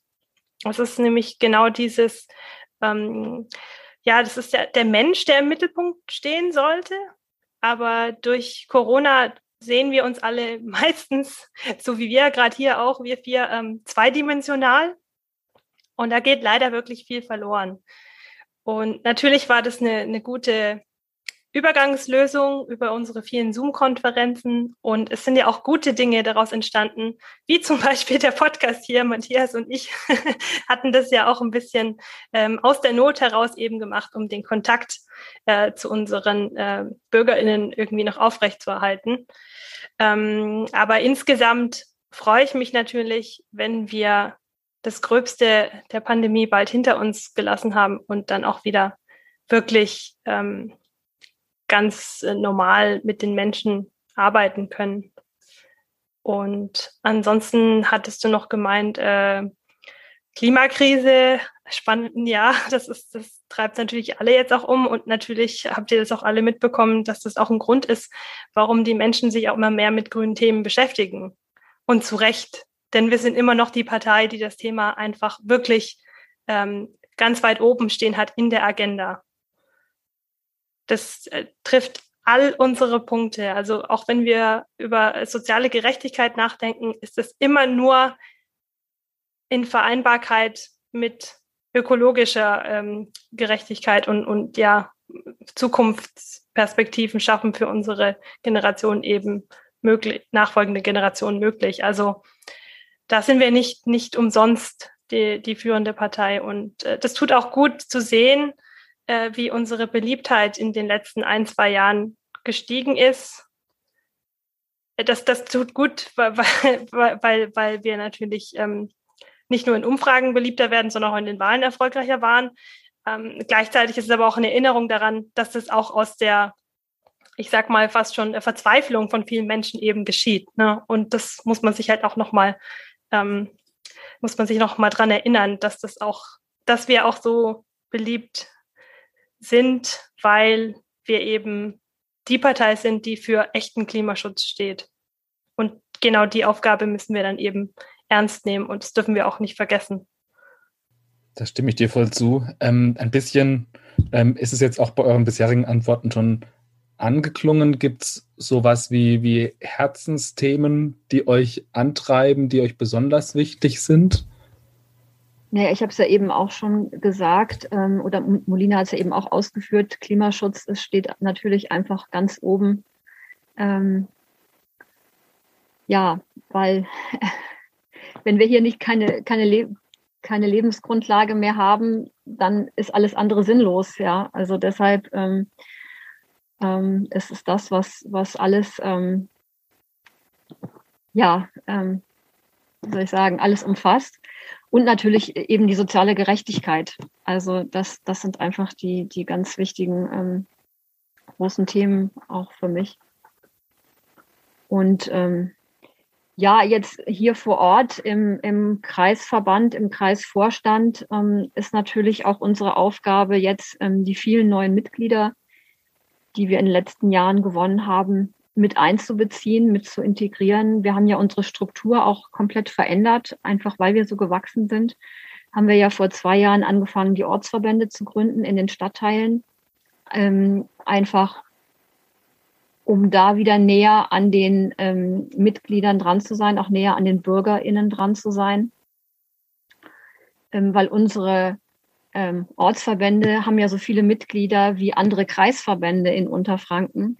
Es ist nämlich genau dieses, ähm, ja, das ist der, der Mensch, der im Mittelpunkt stehen sollte. Aber durch Corona sehen wir uns alle [laughs] meistens, so wie wir gerade hier auch, wir vier, ähm, zweidimensional. Und da geht leider wirklich viel verloren. Und natürlich war das eine, eine gute Übergangslösung über unsere vielen Zoom-Konferenzen. Und es sind ja auch gute Dinge daraus entstanden, wie [laughs] zum Beispiel der Podcast hier. Matthias und ich [laughs] hatten das ja auch ein bisschen ähm, aus der Not heraus eben gemacht, um den Kontakt äh, zu unseren äh, BürgerInnen irgendwie noch aufrechtzuerhalten. Ähm, aber insgesamt freue ich mich natürlich, wenn wir das Gröbste der Pandemie bald hinter uns gelassen haben und dann auch wieder wirklich ähm, ganz äh, normal mit den Menschen arbeiten können. Und ansonsten hattest du noch gemeint, äh, Klimakrise, spannend, ja, [laughs] das ist, das treibt natürlich alle jetzt auch um und natürlich habt ihr das auch alle mitbekommen, dass das auch ein Grund ist, warum die Menschen sich auch immer mehr mit grünen Themen beschäftigen. Und zu Recht, denn wir sind immer noch die Partei, die das Thema einfach wirklich ähm, ganz weit oben stehen hat in der Agenda. Das äh, trifft all unsere Punkte. Also auch wenn wir über soziale Gerechtigkeit nachdenken, ist es immer nur in Vereinbarkeit mit ökologischer ähm, Gerechtigkeit und, und ja, Zukunftsperspektiven schaffen für unsere Generation eben möglich, nachfolgende Generationen möglich. Also da sind wir nicht, nicht umsonst die, die führende Partei. Und äh, das tut auch gut zu sehen, äh, wie unsere Beliebtheit in den letzten ein, zwei Jahren gestiegen ist. Äh, das, das tut gut, [laughs] weil, weil, weil wir natürlich ähm, nicht nur in Umfragen beliebter werden, sondern auch in den Wahlen erfolgreicher waren. Ähm, gleichzeitig ist es aber auch eine Erinnerung daran, dass das auch aus der, ich sag mal, fast schon Verzweiflung von vielen Menschen eben geschieht. Ne? Und das muss man sich halt auch nochmal, ähm, muss man sich nochmal dran erinnern, dass das auch, dass wir auch so beliebt sind, weil wir eben die Partei sind, die für echten Klimaschutz steht. Und genau die Aufgabe müssen wir dann eben ernst nehmen und das dürfen wir auch nicht vergessen. Da stimme ich dir voll zu. Ähm, ein bisschen ähm, ist es jetzt auch bei euren bisherigen Antworten schon angeklungen. Gibt es sowas wie, wie Herzensthemen, die euch antreiben, die euch besonders wichtig sind? Naja, ich habe es ja eben auch schon gesagt, ähm, oder Molina hat es ja eben auch ausgeführt, Klimaschutz es steht natürlich einfach ganz oben. Ähm, ja, weil [laughs] wenn wir hier nicht keine, keine, Le keine Lebensgrundlage mehr haben, dann ist alles andere sinnlos, ja. Also deshalb ähm, ähm, es ist das, was, was alles, ähm, ja, ähm, wie soll ich sagen, alles umfasst. Und natürlich eben die soziale Gerechtigkeit. Also das, das sind einfach die, die ganz wichtigen ähm, großen Themen auch für mich. Und ähm, ja, jetzt hier vor Ort im, im Kreisverband, im Kreisvorstand ähm, ist natürlich auch unsere Aufgabe, jetzt ähm, die vielen neuen Mitglieder, die wir in den letzten Jahren gewonnen haben, mit einzubeziehen, mit zu integrieren. Wir haben ja unsere Struktur auch komplett verändert, einfach weil wir so gewachsen sind. Haben wir ja vor zwei Jahren angefangen, die Ortsverbände zu gründen in den Stadtteilen. Ähm, einfach um da wieder näher an den ähm, Mitgliedern dran zu sein, auch näher an den BürgerInnen dran zu sein. Ähm, weil unsere ähm, Ortsverbände haben ja so viele Mitglieder wie andere Kreisverbände in Unterfranken.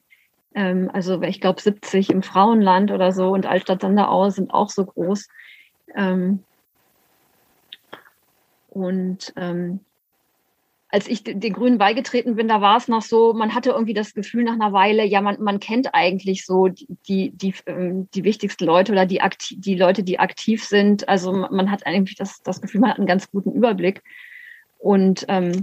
Ähm, also ich glaube 70 im Frauenland oder so und Altstadt Sanderau sind auch so groß. Ähm, und ähm, als ich den Grünen beigetreten bin, da war es noch so, man hatte irgendwie das Gefühl nach einer Weile, ja, man, man kennt eigentlich so die, die, die, ähm, wichtigsten Leute oder die, die Leute, die aktiv sind. Also man hat eigentlich das, das Gefühl, man hat einen ganz guten Überblick. Und ähm,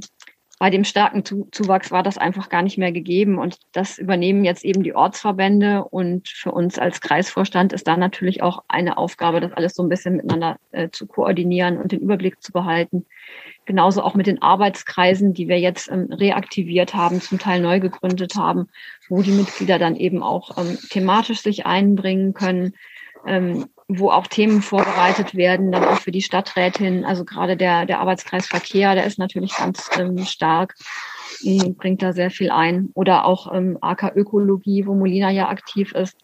bei dem starken Zuwachs war das einfach gar nicht mehr gegeben. Und das übernehmen jetzt eben die Ortsverbände. Und für uns als Kreisvorstand ist da natürlich auch eine Aufgabe, das alles so ein bisschen miteinander äh, zu koordinieren und den Überblick zu behalten. Genauso auch mit den Arbeitskreisen, die wir jetzt ähm, reaktiviert haben, zum Teil neu gegründet haben, wo die Mitglieder dann eben auch ähm, thematisch sich einbringen können. Ähm, wo auch Themen vorbereitet werden, dann auch für die Stadträtin. Also gerade der, der Arbeitskreis Verkehr, der ist natürlich ganz ähm, stark, bringt da sehr viel ein. Oder auch ähm, AK Ökologie, wo Molina ja aktiv ist,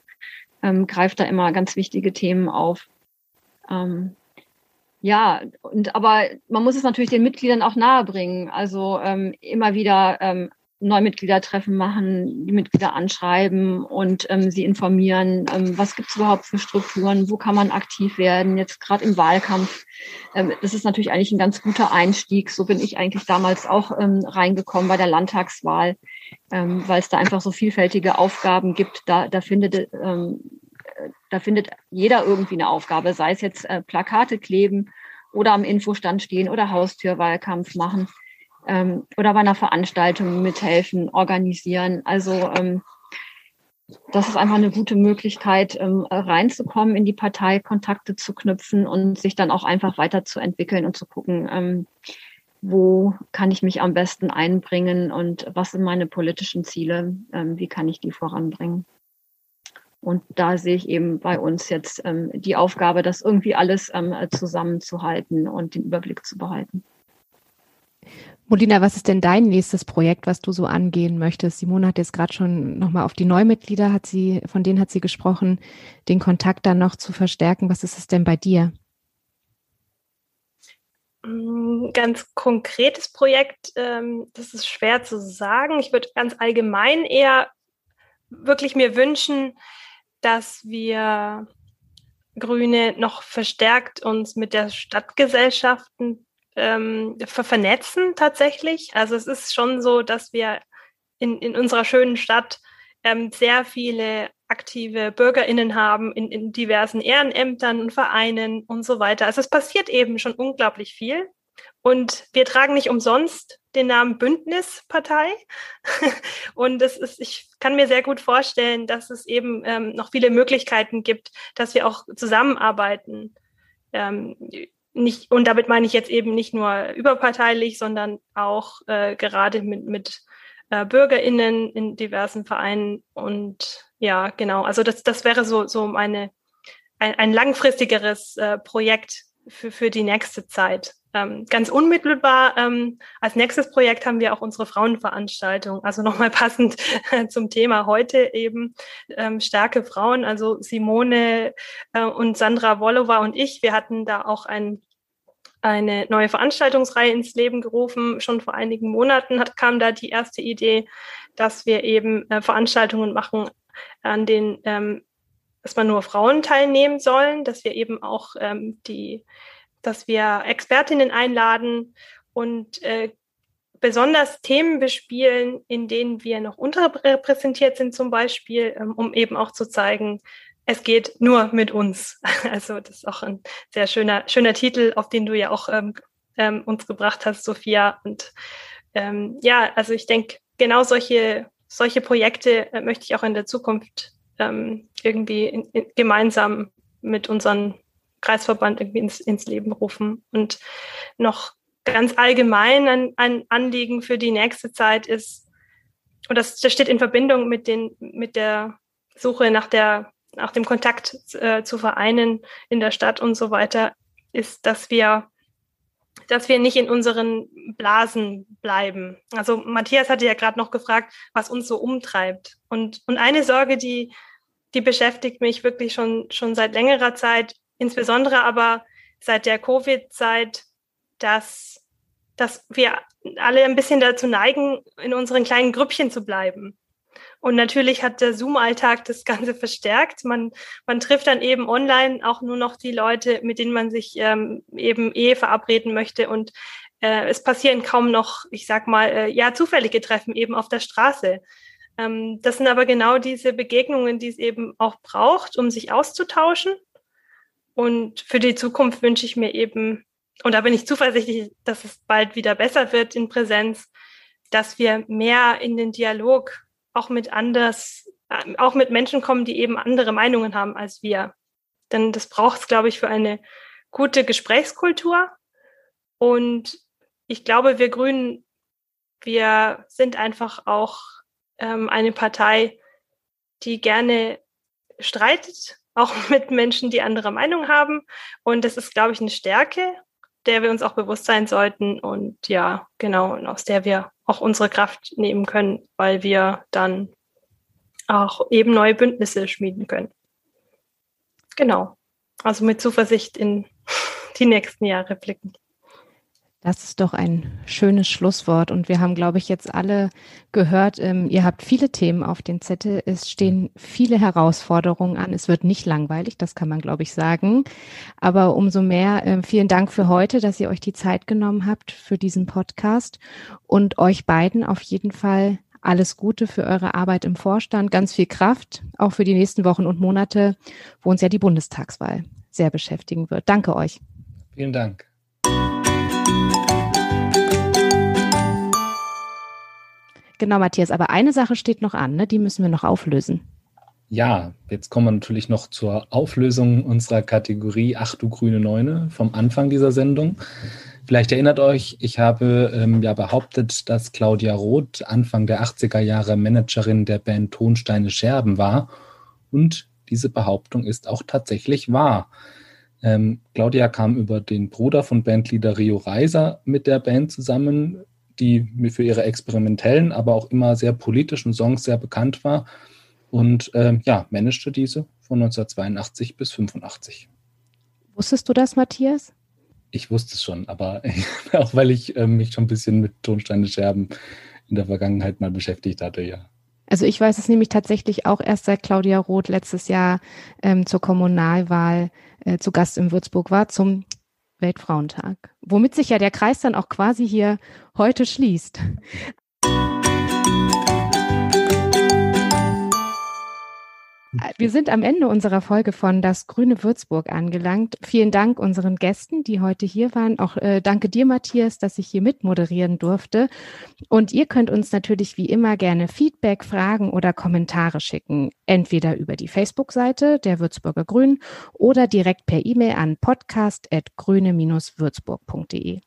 ähm, greift da immer ganz wichtige Themen auf. Ähm, ja, und aber man muss es natürlich den Mitgliedern auch nahebringen. Also ähm, immer wieder ähm, Neumitgliedertreffen machen, die Mitglieder anschreiben und ähm, sie informieren, ähm, was gibt es überhaupt für Strukturen, wo kann man aktiv werden, jetzt gerade im Wahlkampf. Ähm, das ist natürlich eigentlich ein ganz guter Einstieg. So bin ich eigentlich damals auch ähm, reingekommen bei der Landtagswahl, ähm, weil es da einfach so vielfältige Aufgaben gibt. Da, da findet ähm, da findet jeder irgendwie eine Aufgabe, sei es jetzt äh, Plakate kleben oder am Infostand stehen oder Haustürwahlkampf machen ähm, oder bei einer Veranstaltung mithelfen, organisieren. Also ähm, das ist einfach eine gute Möglichkeit, ähm, reinzukommen in die Partei, Kontakte zu knüpfen und sich dann auch einfach weiterzuentwickeln und zu gucken, ähm, wo kann ich mich am besten einbringen und was sind meine politischen Ziele, ähm, wie kann ich die voranbringen. Und da sehe ich eben bei uns jetzt ähm, die Aufgabe, das irgendwie alles ähm, zusammenzuhalten und den Überblick zu behalten. Molina, was ist denn dein nächstes Projekt, was du so angehen möchtest? Simone hat jetzt gerade schon nochmal auf die Neumitglieder, hat sie, von denen hat sie gesprochen, den Kontakt dann noch zu verstärken. Was ist es denn bei dir? Mm, ganz konkretes Projekt, ähm, das ist schwer zu sagen. Ich würde ganz allgemein eher wirklich mir wünschen, dass wir Grüne noch verstärkt uns mit der Stadtgesellschaften ähm, vernetzen tatsächlich. Also es ist schon so, dass wir in, in unserer schönen Stadt ähm, sehr viele aktive BürgerInnen haben in, in diversen Ehrenämtern und Vereinen und so weiter. Also es passiert eben schon unglaublich viel. Und wir tragen nicht umsonst den Namen Bündnispartei. [laughs] und das ist, ich kann mir sehr gut vorstellen, dass es eben ähm, noch viele Möglichkeiten gibt, dass wir auch zusammenarbeiten ähm, nicht, und damit meine ich jetzt eben nicht nur überparteilich, sondern auch äh, gerade mit, mit äh, BürgerInnen in diversen Vereinen. Und ja, genau, also das, das wäre so, so meine, ein, ein langfristigeres äh, Projekt für, für die nächste Zeit. Ähm, ganz unmittelbar ähm, als nächstes Projekt haben wir auch unsere Frauenveranstaltung. Also nochmal [laughs] passend zum Thema heute eben ähm, starke Frauen. Also Simone äh, und Sandra Wollowa und ich, wir hatten da auch ein, eine neue Veranstaltungsreihe ins Leben gerufen. Schon vor einigen Monaten hat, kam da die erste Idee, dass wir eben äh, Veranstaltungen machen, an denen ähm, dass man nur Frauen teilnehmen sollen, dass wir eben auch ähm, die dass wir Expertinnen einladen und äh, besonders Themen bespielen, in denen wir noch unterrepräsentiert sind, zum Beispiel, ähm, um eben auch zu zeigen, es geht nur mit uns. [laughs] Also das ist auch ein sehr schöner, schöner Titel, auf den du ja auch ähm, ähm, uns gebracht hast, Sophia. Und ähm, ja, also ich denke, genau solche, solche Projekte äh, möchte ich auch in der Zukunft ähm, irgendwie in, in, gemeinsam mit unseren Kreisverband irgendwie ins, ins Leben rufen. Und noch ganz allgemein ein, ein Anliegen für die nächste Zeit ist, und das, das steht in Verbindung mit, den, mit der Suche nach, der, nach dem Kontakt äh, zu Vereinen in der Stadt und so weiter, ist, dass wir dass wir nicht in unseren Blasen bleiben. Also Matthias hatte ja gerade noch gefragt, was uns so umtreibt. Und, und eine Sorge, die, die beschäftigt mich wirklich schon, schon seit längerer Zeit, Insbesondere aber seit der Covid-Zeit, dass, dass wir alle ein bisschen dazu neigen, in unseren kleinen Grüppchen zu bleiben. Und natürlich hat der Zoom-Alltag das Ganze verstärkt. Man, man trifft dann eben online auch nur noch die Leute, mit denen man sich ähm, eben eh verabreden möchte. Und äh, es passieren kaum noch, ich sag mal, äh, ja, zufällige Treffen eben auf der Straße. Ähm, das sind aber genau diese Begegnungen, die es eben auch braucht, um sich auszutauschen und für die Zukunft wünsche ich mir eben, und da bin ich zuversichtlich, dass es bald wieder besser wird in Präsenz, dass wir mehr in den Dialog auch mit anders, äh, auch mit Menschen kommen, die eben andere Meinungen haben als wir. Denn das braucht es, glaube ich, für eine gute Gesprächskultur. Und ich glaube, wir Grünen, wir sind einfach auch ähm, eine Partei, die gerne streitet auch [laughs] mit Menschen, die andere Meinung haben. Und das ist, glaube ich, eine Stärke, der wir uns auch bewusst sein sollten und ja, genau, und aus der wir auch unsere Kraft nehmen können, weil wir dann auch eben neue Bündnisse schmieden können. Genau. Also mit Zuversicht in [laughs] die nächsten Jahre blicken. Das ist doch ein schönes Schlusswort. Und wir haben, glaube ich, jetzt alle gehört, ähm, ihr habt viele Themen auf den Zettel. Es stehen viele Herausforderungen an. Es wird nicht langweilig, das kann man, glaube ich, sagen. Aber umso mehr äh, vielen Dank für heute, dass ihr euch die Zeit genommen habt für diesen Podcast und euch beiden auf jeden Fall alles Gute für eure Arbeit im Vorstand, ganz viel Kraft, auch für die nächsten Wochen und Monate, wo uns ja die Bundestagswahl sehr beschäftigen wird. Danke euch. Vielen Dank. Genau, Matthias, aber eine Sache steht noch an, ne? die müssen wir noch auflösen. Ja, jetzt kommen wir natürlich noch zur Auflösung unserer Kategorie Ach du grüne Neune vom Anfang dieser Sendung. Vielleicht erinnert euch, ich habe ähm, ja behauptet, dass Claudia Roth Anfang der 80er Jahre Managerin der Band Tonsteine Scherben war. Und diese Behauptung ist auch tatsächlich wahr. Ähm, Claudia kam über den Bruder von Bandleader Rio Reiser mit der Band zusammen die für ihre experimentellen, aber auch immer sehr politischen Songs sehr bekannt war und äh, ja, managte diese von 1982 bis 85. Wusstest du das, Matthias? Ich wusste es schon, aber [laughs] auch weil ich äh, mich schon ein bisschen mit Tonsteine Scherben in der Vergangenheit mal beschäftigt hatte, ja. Also ich weiß es nämlich tatsächlich auch erst seit Claudia Roth letztes Jahr ähm, zur Kommunalwahl äh, zu Gast in Würzburg war, zum Weltfrauentag, womit sich ja der Kreis dann auch quasi hier heute schließt. Wir sind am Ende unserer Folge von Das Grüne Würzburg angelangt. Vielen Dank unseren Gästen, die heute hier waren. Auch äh, danke dir, Matthias, dass ich hier mitmoderieren durfte. Und ihr könnt uns natürlich wie immer gerne Feedback, Fragen oder Kommentare schicken. Entweder über die Facebook-Seite der Würzburger Grünen oder direkt per E-Mail an podcast.grüne-würzburg.de.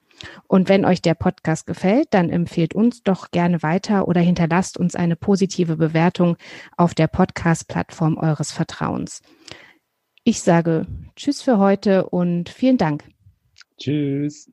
Und wenn euch der Podcast gefällt, dann empfehlt uns doch gerne weiter oder hinterlasst uns eine positive Bewertung auf der Podcast-Plattform eures Vertrauens. Ich sage Tschüss für heute und vielen Dank. Tschüss.